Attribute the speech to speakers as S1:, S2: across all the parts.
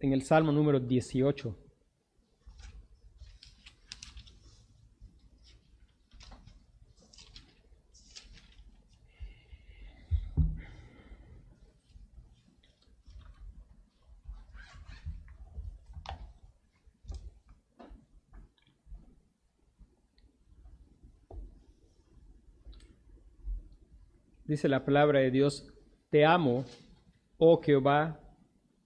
S1: en el Salmo número 18. Dice la palabra de Dios, te amo, oh Jehová,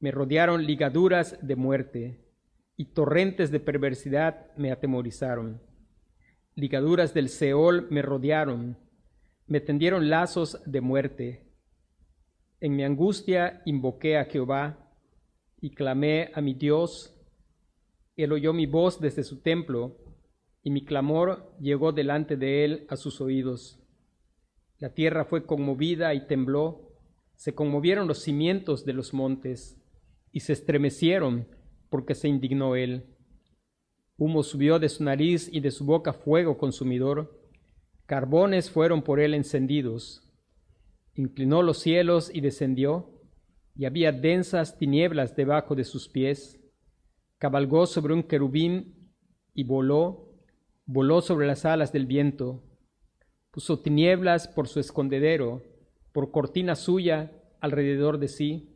S1: Me rodearon ligaduras de muerte y torrentes de perversidad me atemorizaron. Ligaduras del Seol me rodearon, me tendieron lazos de muerte. En mi angustia invoqué a Jehová y clamé a mi Dios. Él oyó mi voz desde su templo y mi clamor llegó delante de él a sus oídos. La tierra fue conmovida y tembló, se conmovieron los cimientos de los montes y se estremecieron porque se indignó él. Humo subió de su nariz y de su boca fuego consumidor, carbones fueron por él encendidos. Inclinó los cielos y descendió, y había densas tinieblas debajo de sus pies. Cabalgó sobre un querubín y voló, voló sobre las alas del viento puso tinieblas por su escondedero, por cortina suya alrededor de sí,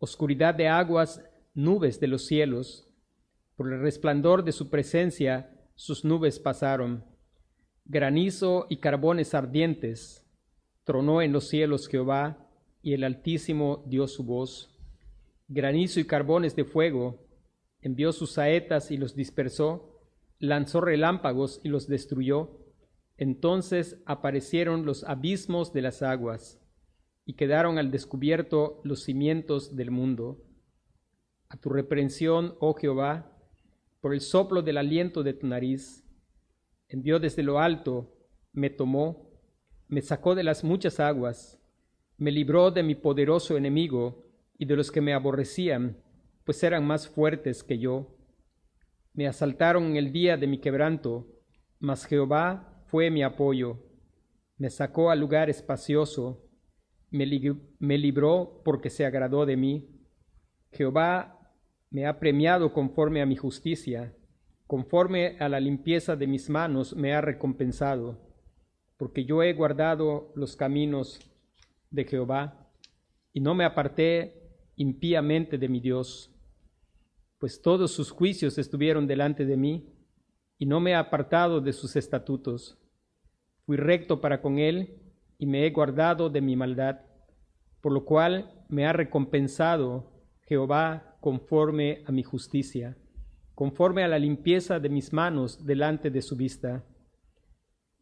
S1: oscuridad de aguas, nubes de los cielos. Por el resplandor de su presencia sus nubes pasaron. Granizo y carbones ardientes. Tronó en los cielos Jehová, y el Altísimo dio su voz. Granizo y carbones de fuego. Envió sus saetas y los dispersó. Lanzó relámpagos y los destruyó entonces aparecieron los abismos de las aguas, y quedaron al descubierto los cimientos del mundo. A tu reprensión, oh Jehová, por el soplo del aliento de tu nariz, envió desde lo alto, me tomó, me sacó de las muchas aguas, me libró de mi poderoso enemigo y de los que me aborrecían, pues eran más fuertes que yo. Me asaltaron en el día de mi quebranto, mas Jehová fue mi apoyo, me sacó al lugar espacioso, me, libró porque se agradó de mí. Jehová me ha premiado conforme a mi justicia, conforme a la limpieza de mis manos me ha recompensado, porque yo he guardado los caminos de Jehová y no me aparté impíamente de mi Dios, pues todos sus juicios estuvieron delante de mí y no me he apartado de sus estatutos. Fui recto para con él y me he guardado de mi maldad, por lo cual me ha recompensado Jehová conforme a mi justicia, conforme a la limpieza de mis manos delante de su vista.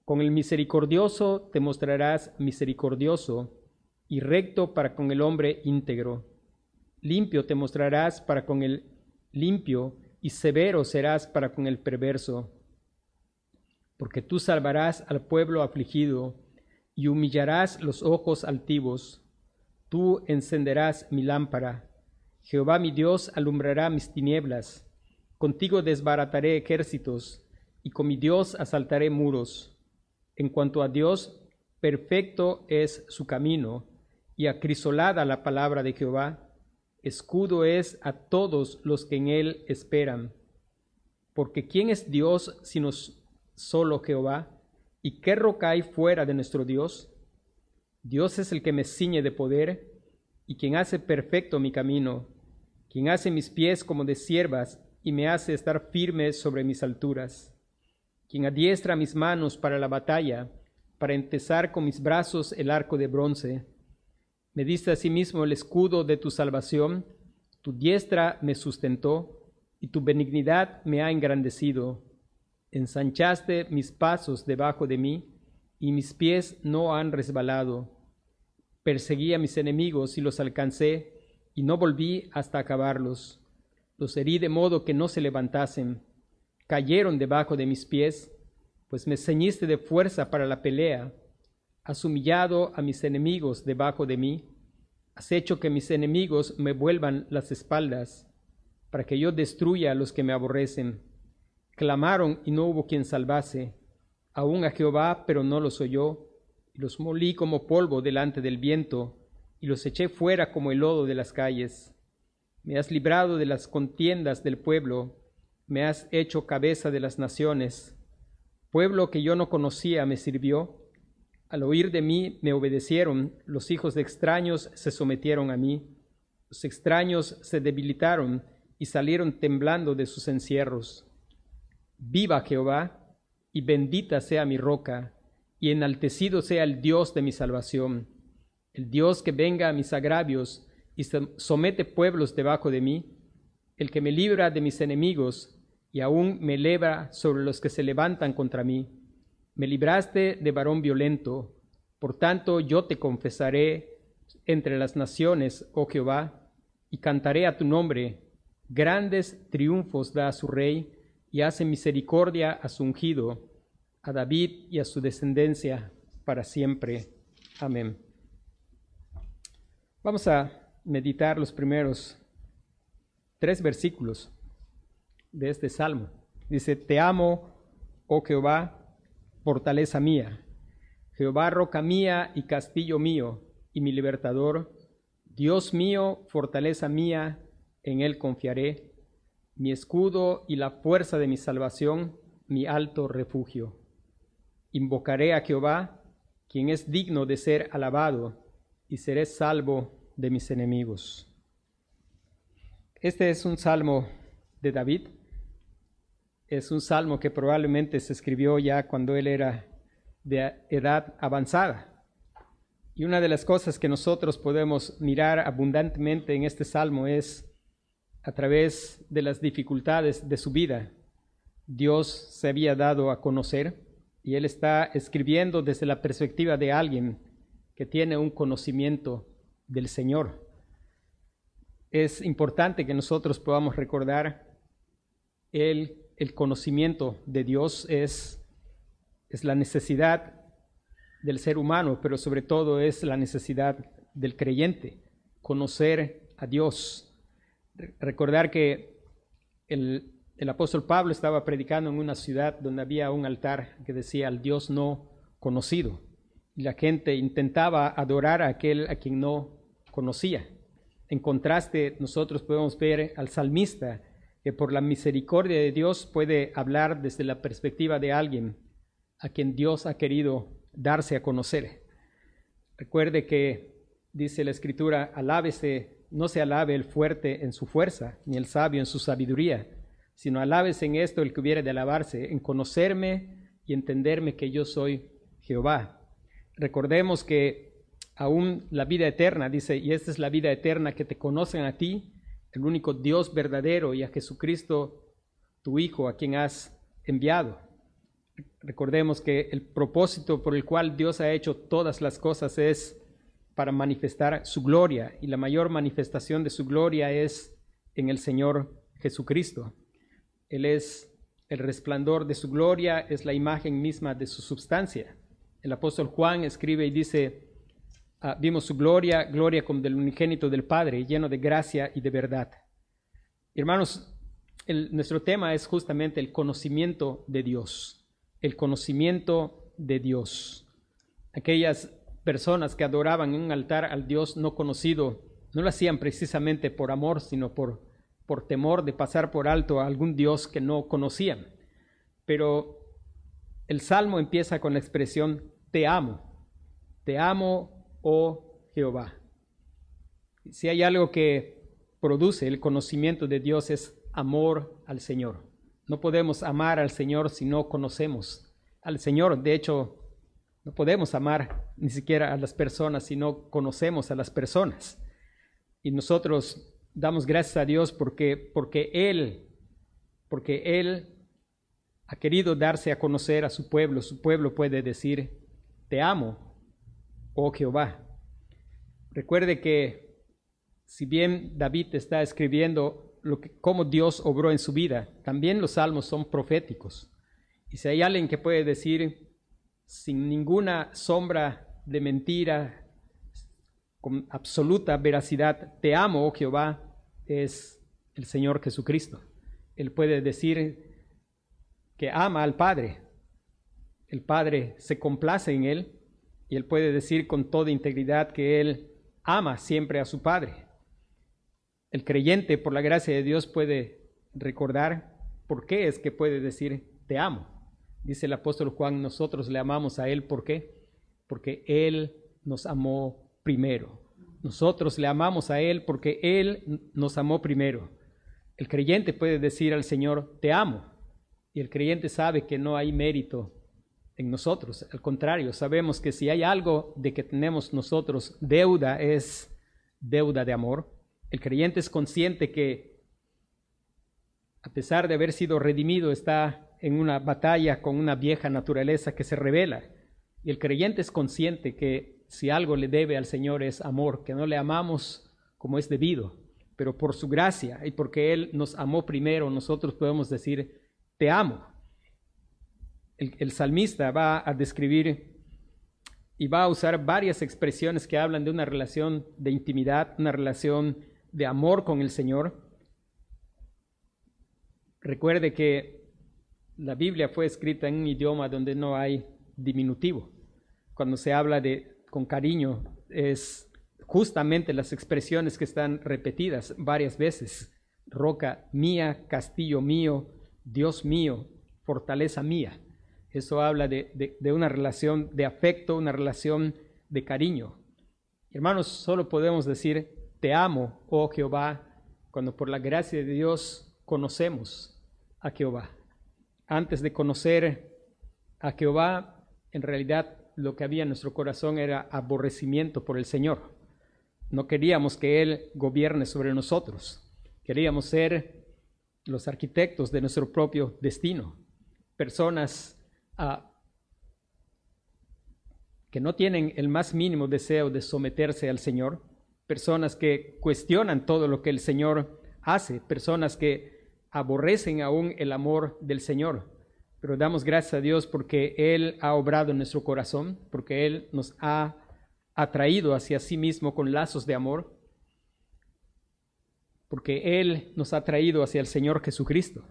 S1: Con el misericordioso te mostrarás misericordioso y recto para con el hombre íntegro. Limpio te mostrarás para con el limpio y severo serás para con el perverso porque tú salvarás al pueblo afligido y humillarás los ojos altivos. Tú encenderás mi lámpara. Jehová mi Dios alumbrará mis tinieblas. Contigo desbarataré ejércitos, y con mi Dios asaltaré muros. En cuanto a Dios, perfecto es su camino, y acrisolada la palabra de Jehová. Escudo es a todos los que en él esperan. Porque ¿quién es Dios sino solo Jehová? ¿Y qué roca hay fuera de nuestro Dios? Dios es el que me ciñe de poder y quien hace perfecto mi camino, quien hace mis pies como de siervas y me hace estar firme sobre mis alturas, quien adiestra mis manos para la batalla, para entesar con mis brazos el arco de bronce. Me diste asimismo el escudo de tu salvación, tu diestra me sustentó y tu benignidad me ha engrandecido ensanchaste mis pasos debajo de mí, y mis pies no han resbalado. Perseguí a mis enemigos y los alcancé, y no volví hasta acabarlos. Los herí de modo que no se levantasen. Cayeron debajo de mis pies, pues me ceñiste de fuerza para la pelea. Has humillado a mis enemigos debajo de mí. Has hecho que mis enemigos me vuelvan las espaldas, para que yo destruya a los que me aborrecen. Clamaron y no hubo quien salvase. Aún a Jehová, pero no los oyó. Y los molí como polvo delante del viento, y los eché fuera como el lodo de las calles. Me has librado de las contiendas del pueblo, me has hecho cabeza de las naciones. Pueblo que yo no conocía me sirvió. Al oír de mí me obedecieron, los hijos de extraños se sometieron a mí. Los extraños se debilitaron y salieron temblando de sus encierros. Viva Jehová, y bendita sea mi roca, y enaltecido sea el Dios de mi salvación, el Dios que venga a mis agravios y somete pueblos debajo de mí, el que me libra de mis enemigos y aún me eleva sobre los que se levantan contra mí. Me libraste de varón violento, por tanto yo te confesaré entre las naciones, oh Jehová, y cantaré a tu nombre. Grandes triunfos da su rey y hace misericordia a su ungido, a David y a su descendencia para siempre. Amén. Vamos a meditar los primeros tres versículos de este salmo. Dice, te amo, oh Jehová, fortaleza mía, Jehová roca mía y castillo mío y mi libertador, Dios mío, fortaleza mía, en él confiaré, mi escudo y la fuerza de mi salvación, mi alto refugio. Invocaré a Jehová, quien es digno de ser alabado, y seré salvo de mis enemigos. Este es un salmo de David. Es un salmo que probablemente se escribió ya cuando él era de edad avanzada. Y una de las cosas que nosotros podemos mirar abundantemente en este salmo es a través de las dificultades de su vida. Dios se había dado a conocer y él está escribiendo desde la perspectiva de alguien que tiene un conocimiento del Señor. Es importante que nosotros podamos recordar el, el conocimiento de Dios es, es la necesidad del ser humano, pero sobre todo es la necesidad del creyente, conocer a Dios. Recordar que el, el apóstol Pablo estaba predicando en una ciudad donde había un altar que decía al Dios no conocido. Y la gente intentaba adorar a aquel a quien no conocía. En contraste, nosotros podemos ver al salmista que por la misericordia de Dios puede hablar desde la perspectiva de alguien a quien Dios ha querido darse a conocer. Recuerde que dice la escritura, alábese, no se alabe el fuerte en su fuerza, ni el sabio en su sabiduría, sino alábese en esto el que hubiera de alabarse, en conocerme y entenderme que yo soy Jehová. Recordemos que aún la vida eterna, dice, y esta es la vida eterna, que te conocen a ti, el único Dios verdadero, y a Jesucristo, tu Hijo, a quien has enviado. Recordemos que el propósito por el cual Dios ha hecho todas las cosas es para manifestar su gloria, y la mayor manifestación de su gloria es en el Señor Jesucristo. Él es el resplandor de su gloria, es la imagen misma de su substancia. El apóstol Juan escribe y dice, Ah, vimos su gloria, gloria como del unigénito del Padre, lleno de gracia y de verdad. Hermanos, nuestro tema es justamente el conocimiento de Dios, el conocimiento de Dios. Aquellas personas que adoraban en un altar al Dios no conocido, no lo hacían precisamente por amor, sino por, por temor de pasar por alto a algún Dios que no conocían. Pero el salmo empieza con la expresión, te amo, te amo oh Jehová. Si hay algo que produce el conocimiento de Dios es amor al Señor. No podemos amar al Señor si no conocemos al Señor. De hecho, no podemos amar ni siquiera a las personas si no conocemos a las personas. Y nosotros damos gracias a Dios porque, porque Él, porque Él ha querido darse a conocer a su pueblo. Su pueblo puede decir, te amo, oh Jehová. Recuerde que si bien David está escribiendo lo que, cómo Dios obró en su vida. También los salmos son proféticos. Y si hay alguien que puede decir sin ninguna sombra de mentira, con absoluta veracidad, te amo, oh Jehová, es el Señor Jesucristo. Él puede decir que ama al Padre. El Padre se complace en él y él puede decir con toda integridad que él ama siempre a su Padre. El creyente, por la gracia de Dios, puede recordar por qué es que puede decir te amo. Dice el apóstol Juan, nosotros le amamos a Él, ¿por qué? Porque Él nos amó primero. Nosotros le amamos a Él porque Él nos amó primero. El creyente puede decir al Señor, te amo. Y el creyente sabe que no hay mérito en nosotros. Al contrario, sabemos que si hay algo de que tenemos nosotros deuda, es deuda de amor. El creyente es consciente que a pesar de haber sido redimido, está en una batalla con una vieja naturaleza que se revela. Y el creyente es consciente que si algo le debe al Señor es amor, que no le amamos como es debido, pero por su gracia y porque Él nos amó primero, nosotros podemos decir, te amo el, salmista va a describir y va a usar varias expresiones que hablan de una relación de intimidad, una relación de amor con el Señor. Recuerde que la Biblia fue escrita en un idioma donde no hay diminutivo. Cuando se habla de con cariño es justamente las expresiones que están repetidas varias veces. Roca mía, castillo mío, Dios mío, fortaleza mía. Eso habla de, una relación de afecto, una relación de cariño. Hermanos, solo podemos decir, te amo, oh Jehová, cuando por la gracia de Dios conocemos a Jehová. Antes de conocer a Jehová, en realidad lo que había en nuestro corazón era aborrecimiento por el Señor. No queríamos que Él gobierne sobre nosotros. Queríamos ser los arquitectos de nuestro propio destino. Personas que no tienen el más mínimo deseo de someterse al Señor, personas que cuestionan todo lo que el Señor hace, personas que aborrecen aún el amor del Señor. Pero damos gracias a Dios porque Él ha obrado en nuestro corazón, porque Él nos ha atraído hacia sí mismo con lazos de amor, porque Él nos ha traído hacia el Señor Jesucristo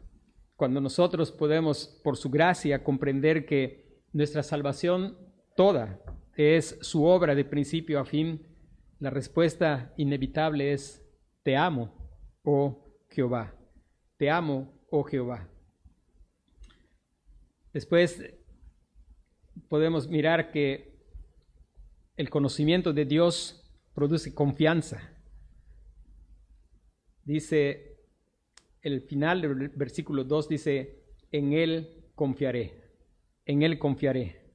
S1: cuando nosotros podemos, por su gracia, comprender que nuestra salvación toda es su obra de principio a fin, la respuesta inevitable es, te amo, oh Jehová, te amo, oh Jehová. Después podemos mirar que el conocimiento de Dios produce confianza. Dice el final del versículo 2 dice, en Él confiaré, en Él confiaré.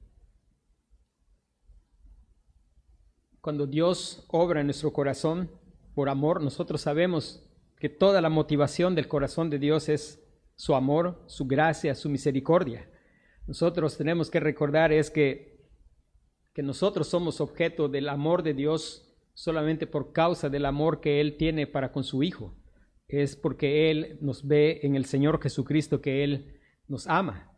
S1: Cuando Dios obra en nuestro corazón por amor, nosotros sabemos que toda la motivación del corazón de Dios es su amor, su gracia, su misericordia. Nosotros tenemos que recordar es que, que nosotros somos objeto del amor de Dios solamente por causa del amor que Él tiene para con su Hijo es porque Él nos ve en el Señor Jesucristo, que Él nos ama.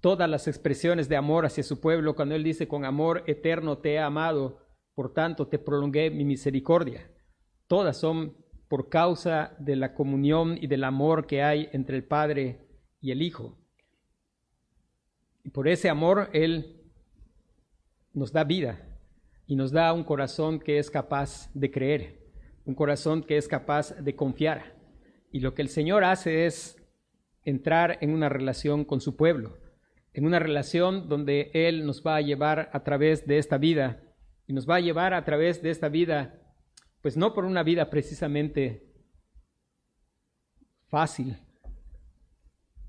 S1: Todas las expresiones de amor hacia su pueblo, cuando Él dice, con amor eterno te he amado, por tanto te prolongué mi misericordia, todas son por causa de la comunión y del amor que hay entre el Padre y el Hijo. Y por ese amor Él nos da vida y nos da un corazón que es capaz de creer un corazón que es capaz de confiar. Y lo que el Señor hace es entrar en una relación con su pueblo, en una relación donde Él nos va a llevar a través de esta vida y nos va a llevar a través de esta vida, pues no por una vida precisamente fácil.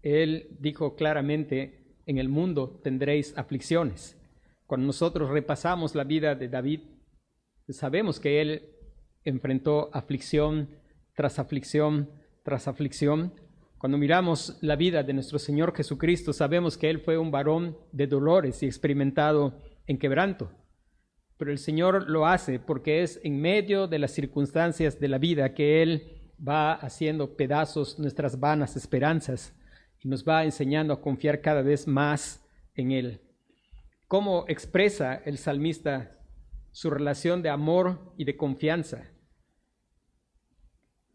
S1: Él dijo claramente, en el mundo tendréis aflicciones. Cuando nosotros repasamos la vida de David, sabemos que él enfrentó aflicción tras aflicción tras aflicción. Cuando miramos la vida de nuestro Señor Jesucristo, sabemos que Él fue un varón de dolores y experimentado en quebranto. Pero el Señor lo hace porque es en medio de las circunstancias de la vida que Él va haciendo pedazos nuestras vanas esperanzas y nos va enseñando a confiar cada vez más en Él. ¿Cómo expresa el salmista su relación de amor y de confianza?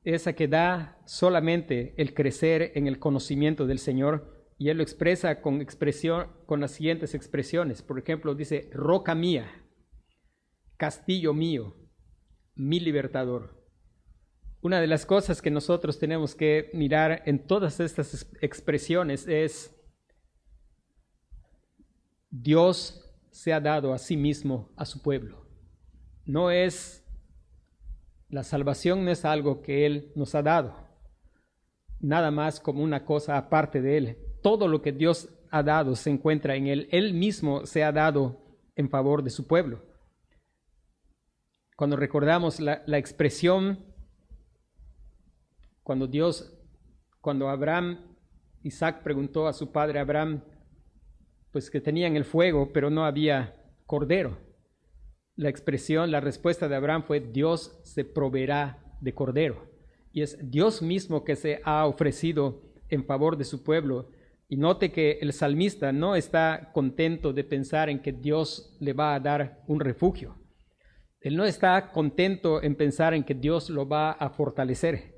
S1: Esa que da solamente el crecer en el conocimiento del Señor y Él lo expresa con, expresión, con las siguientes expresiones. Por ejemplo, dice, roca mía, castillo mío, mi libertador. Una de las cosas que nosotros tenemos que mirar en todas estas expresiones es Dios se ha dado a sí mismo a su pueblo. No es la salvación no es algo que él nos ha dado, nada más como una cosa aparte de él. Todo lo que Dios ha dado se encuentra en él. Él mismo se ha dado en favor de su pueblo. Cuando recordamos la, la expresión cuando Dios, cuando Abraham, Isaac preguntó a su padre Abraham, pues que tenían el fuego, pero no había cordero. La expresión, la respuesta de Abraham fue, Dios se proveerá de cordero. Y es Dios mismo que se ha ofrecido en favor de su pueblo. Y note que el salmista no está contento de pensar en que Dios le va a dar un refugio. Él no está contento en pensar en que Dios lo va a fortalecer.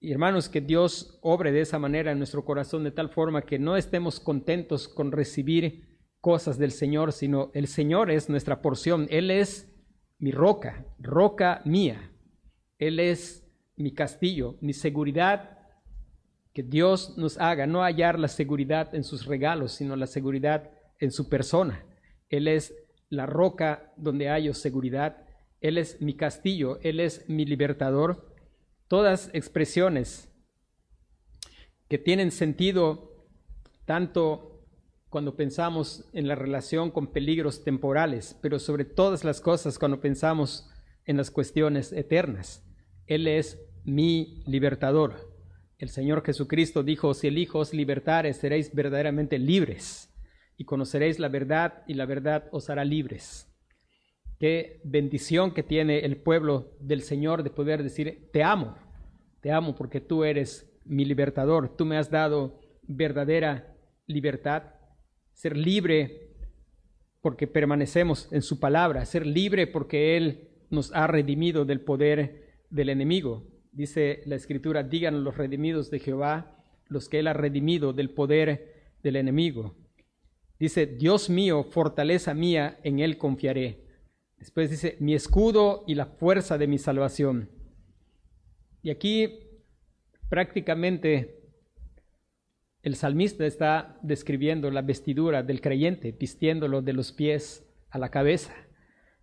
S1: Y hermanos, que Dios obre de esa manera en nuestro corazón, de tal forma que no estemos contentos con recibir cosas del Señor, sino el Señor es nuestra porción. Él es mi roca, roca mía. Él es mi castillo, mi seguridad. Que Dios nos haga no hallar la seguridad en sus regalos, sino la seguridad en su persona. Él es la roca donde hallo seguridad. Él es mi castillo, Él es mi libertador todas expresiones que tienen sentido tanto cuando pensamos en la relación con peligros temporales, pero sobre todas las cosas cuando pensamos en las cuestiones eternas. Él es mi libertador. El Señor Jesucristo dijo, si el Hijo os libertare, seréis verdaderamente libres y conoceréis la verdad y la verdad os hará libres. Qué bendición que tiene el pueblo del Señor de poder decir, te amo, te amo porque tú eres mi libertador, tú me has dado verdadera libertad, ser libre porque permanecemos en su palabra, ser libre porque Él nos ha redimido del poder del enemigo. Dice la escritura, digan los redimidos de Jehová, los que Él ha redimido del poder del enemigo. Dice, Dios mío, fortaleza mía, en Él confiaré. Después dice, mi escudo y la fuerza de mi salvación. Y aquí prácticamente el salmista está describiendo la vestidura del creyente, vistiéndolo de los pies a la cabeza.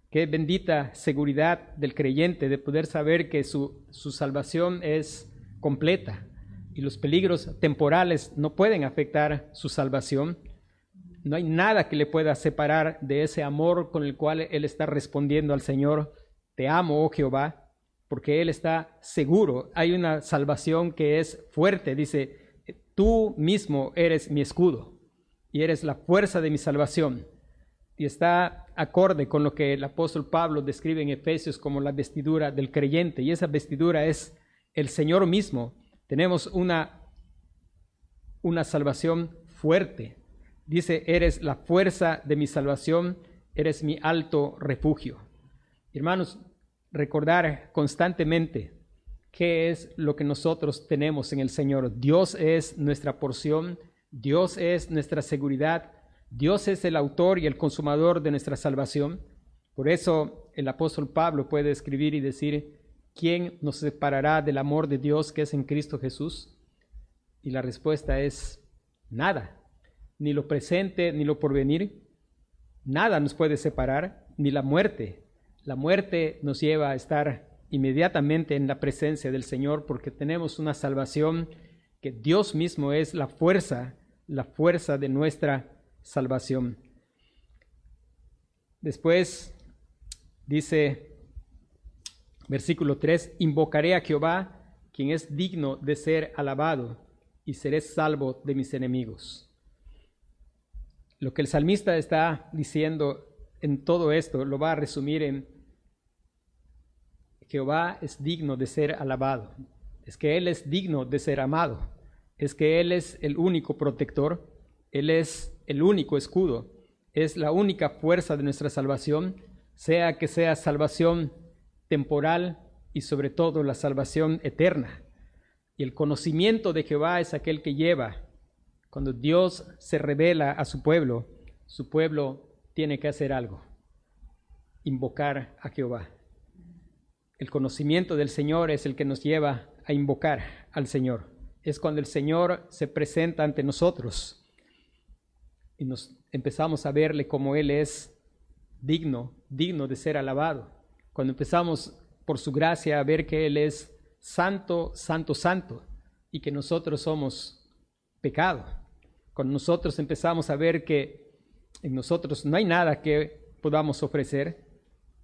S1: Qué bendita seguridad del creyente de poder saber que su, su salvación es completa y los peligros temporales no pueden afectar su salvación no hay nada que le pueda separar de ese amor con el cual él está respondiendo al Señor. Te amo, oh Jehová, porque él está seguro. Hay una salvación que es fuerte. Dice, tú mismo eres mi escudo y eres la fuerza de mi salvación. Y está acorde con lo que el apóstol Pablo describe en Efesios como la vestidura del creyente. Y esa vestidura es el Señor mismo. Tenemos una, una salvación fuerte, Dice, eres la fuerza de mi salvación, eres mi alto refugio. Hermanos, recordar constantemente qué es lo que nosotros tenemos en el Señor. Dios es nuestra porción, Dios es nuestra seguridad, Dios es el autor y el consumador de nuestra salvación. Por eso el apóstol Pablo puede escribir y decir, ¿quién nos separará del amor de Dios que es en Cristo Jesús? Y la respuesta es nada ni lo presente, ni lo porvenir. Nada nos puede separar, ni la muerte. La muerte nos lleva a estar inmediatamente en la presencia del Señor porque tenemos una salvación que Dios mismo es la fuerza, la fuerza de nuestra salvación. Después dice versículo 3, invocaré a Jehová, quien es digno de ser alabado, y seré salvo de mis enemigos. Lo que el salmista está diciendo en todo esto lo va a resumir en Jehová es digno de ser alabado, es que Él es digno de ser amado, es que Él es el único protector, Él es el único escudo, es la única fuerza de nuestra salvación, sea que sea salvación temporal y sobre todo la salvación eterna. Y el conocimiento de Jehová es aquel que lleva. Cuando Dios se revela a su pueblo, su pueblo tiene que hacer algo, invocar a Jehová. El conocimiento del Señor es el que nos lleva a invocar al Señor. Es cuando el Señor se presenta ante nosotros y nos empezamos a verle como Él es digno, digno de ser alabado. Cuando empezamos por su gracia a ver que Él es santo, santo, santo y que nosotros somos pecado. Cuando nosotros empezamos a ver que en nosotros no hay nada que podamos ofrecer,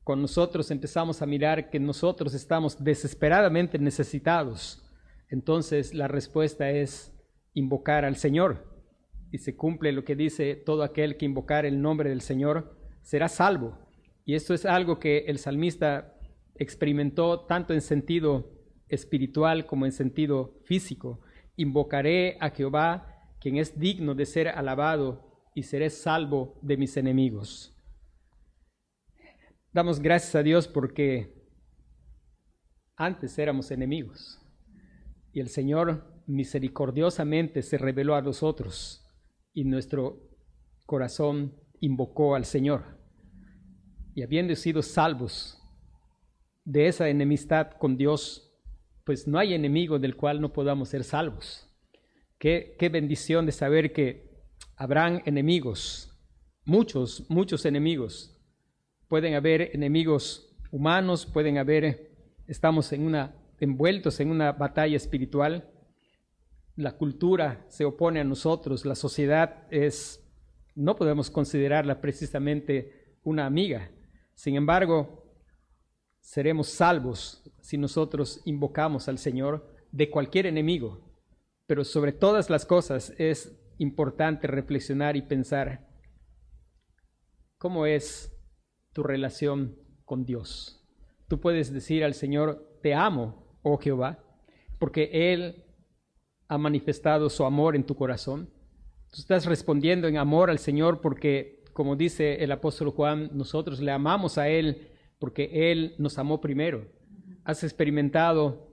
S1: con nosotros empezamos a mirar que nosotros estamos desesperadamente necesitados, entonces la respuesta es invocar al Señor. Y se cumple lo que dice todo aquel que invocar el nombre del Señor será salvo. Y esto es algo que el salmista experimentó tanto en sentido espiritual como en sentido físico. Invocaré a Jehová, quien es digno de ser alabado, y seré salvo de mis enemigos. Damos gracias a Dios porque antes éramos enemigos y el Señor misericordiosamente se reveló a nosotros y nuestro corazón invocó al Señor. Y habiendo sido salvos de esa enemistad con Dios, pues no hay enemigo del cual no podamos ser salvos. Qué, qué bendición de saber que habrán enemigos, muchos, muchos enemigos, pueden haber enemigos humanos, pueden haber, estamos en una, envueltos en una batalla espiritual, la cultura se opone a nosotros, la sociedad es, no podemos considerarla precisamente una amiga. Sin embargo, seremos salvos si nosotros invocamos al Señor de cualquier enemigo. Pero sobre todas las cosas es importante reflexionar y pensar cómo es tu relación con Dios. Tú puedes decir al Señor, te amo, oh Jehová, porque Él ha manifestado su amor en tu corazón. Tú estás respondiendo en amor al Señor porque, como dice el apóstol Juan, nosotros le amamos a Él porque Él nos amó primero. Has experimentado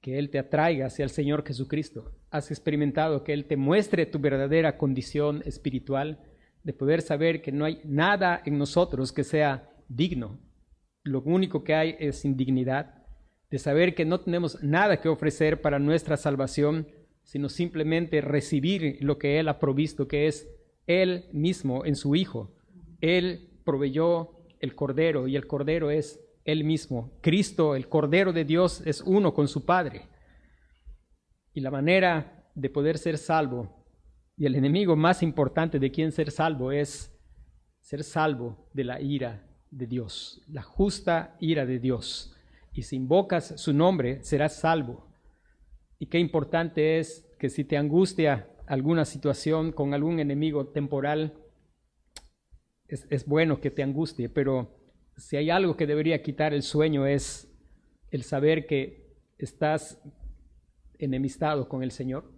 S1: que Él te atraiga hacia el Señor Jesucristo. Has experimentado que Él te muestre tu verdadera condición espiritual de poder saber que no hay nada en nosotros que sea digno. Lo único que hay es indignidad, de saber que no tenemos nada que ofrecer para nuestra salvación, sino simplemente recibir lo que Él ha provisto, que es Él mismo en su Hijo. Él proveyó el Cordero y el Cordero es Él mismo. Cristo, el Cordero de Dios, es uno con su Padre. Y la manera de poder ser salvo y el enemigo más importante de quien ser salvo es ser salvo de la ira de Dios, la justa ira de Dios. Y si invocas su nombre, serás salvo. Y qué importante es que si te angustia alguna situación con algún enemigo temporal, es, bueno que te angustie, pero si hay algo que debería quitar el sueño es el saber que estás enemistado con el Señor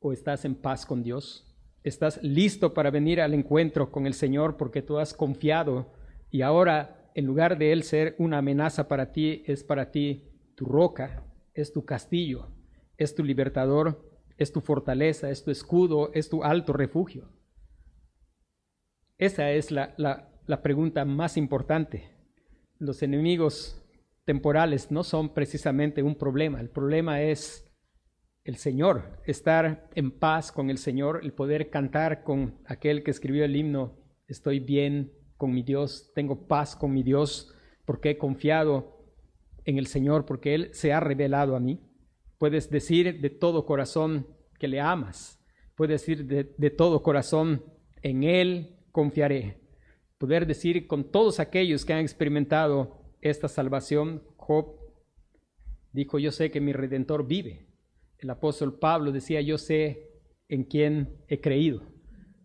S1: o estás en paz con Dios? ¿Estás listo para venir al encuentro con el Señor porque tú has confiado y ahora en lugar de Él ser una amenaza para ti, es para ti tu roca, es tu castillo, es tu libertador, es tu fortaleza, es tu escudo, es tu alto refugio? Esa es la, la, pregunta más importante. Los enemigos temporales no son precisamente un problema, el problema es el Señor, estar en paz con el Señor, el poder cantar con aquel que escribió el himno, estoy bien con mi Dios, tengo paz con mi Dios, porque he confiado en el Señor, porque Él se ha revelado a mí. Puedes decir de todo corazón que le amas, puedes decir de, de todo corazón, en Él confiaré. Poder decir con todos aquellos que han experimentado esta salvación, Job dijo, yo sé que mi redentor vive el apóstol Pablo decía, yo sé en quién he creído.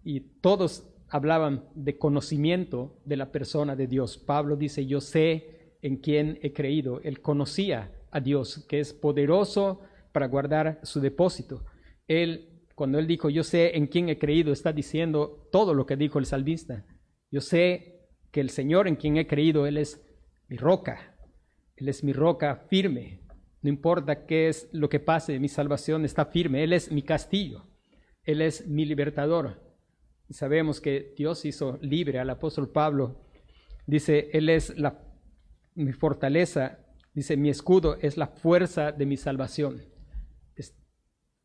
S1: Y todos hablaban de conocimiento de la persona de Dios. Pablo dice, yo sé en quien he creído. Él conocía a Dios, que es poderoso para guardar su depósito. Él, cuando él dijo, yo sé en quién he creído, está diciendo todo lo que dijo el salmista. Yo sé que el Señor en quien he creído, Él es mi roca. Él es mi roca firme. No importa qué es lo que pase, mi salvación está firme. Él es mi castillo. Él es mi libertador. Sabemos que Dios hizo libre al apóstol Pablo. Dice, Él es mi fortaleza. Dice, mi escudo es la fuerza de mi salvación.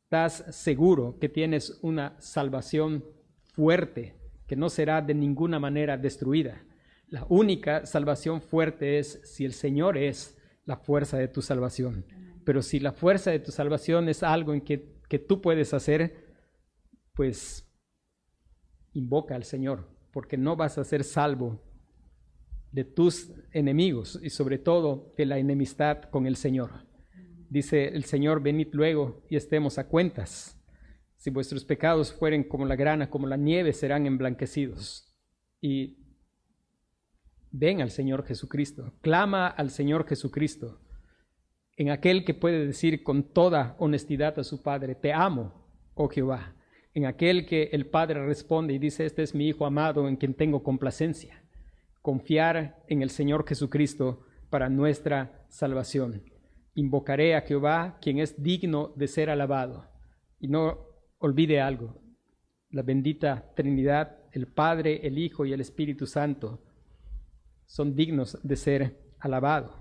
S1: Estás seguro que tienes una salvación fuerte, que no será de ninguna manera destruida. La única salvación fuerte es si el Señor es la fuerza de tu salvación. Pero si la fuerza de tu salvación es algo en que, que tú puedes hacer, pues invoca al Señor, porque no vas a ser salvo de tus enemigos y sobre todo de la enemistad con el Señor. Dice el Señor, venid luego y estemos a cuentas. Si vuestros pecados fueren como la grana, como la nieve, serán emblanquecidos. Y ven al Señor Jesucristo, clama al Señor Jesucristo, en aquel que puede decir con toda honestidad a su Padre, te amo, oh Jehová en aquel que el Padre responde y dice, este es mi Hijo amado en quien tengo complacencia. Confiar en el Señor Jesucristo para nuestra salvación. Invocaré a Jehová, quien es digno de ser alabado. Y no olvide algo, la bendita Trinidad, el Padre, el Hijo y el Espíritu Santo son dignos de ser alabados.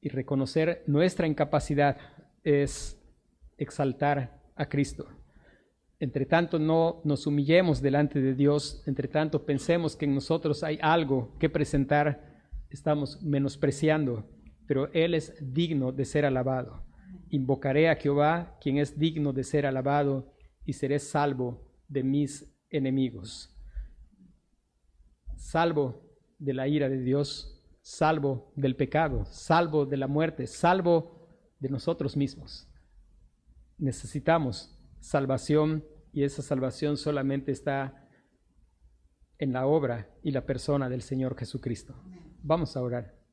S1: Y reconocer nuestra incapacidad es exaltar a Cristo. Entre tanto, no nos humillemos delante de Dios, entre tanto pensemos que en nosotros hay algo que presentar, estamos menospreciando, pero Él es digno de ser alabado. Invocaré a Jehová, quien es digno de ser alabado, y seré salvo de mis enemigos. Salvo de la ira de Dios, salvo del pecado, salvo de la muerte, salvo de nosotros mismos. Necesitamos salvación y esa salvación solamente está en la obra y la persona del Señor Jesucristo. Vamos a orar.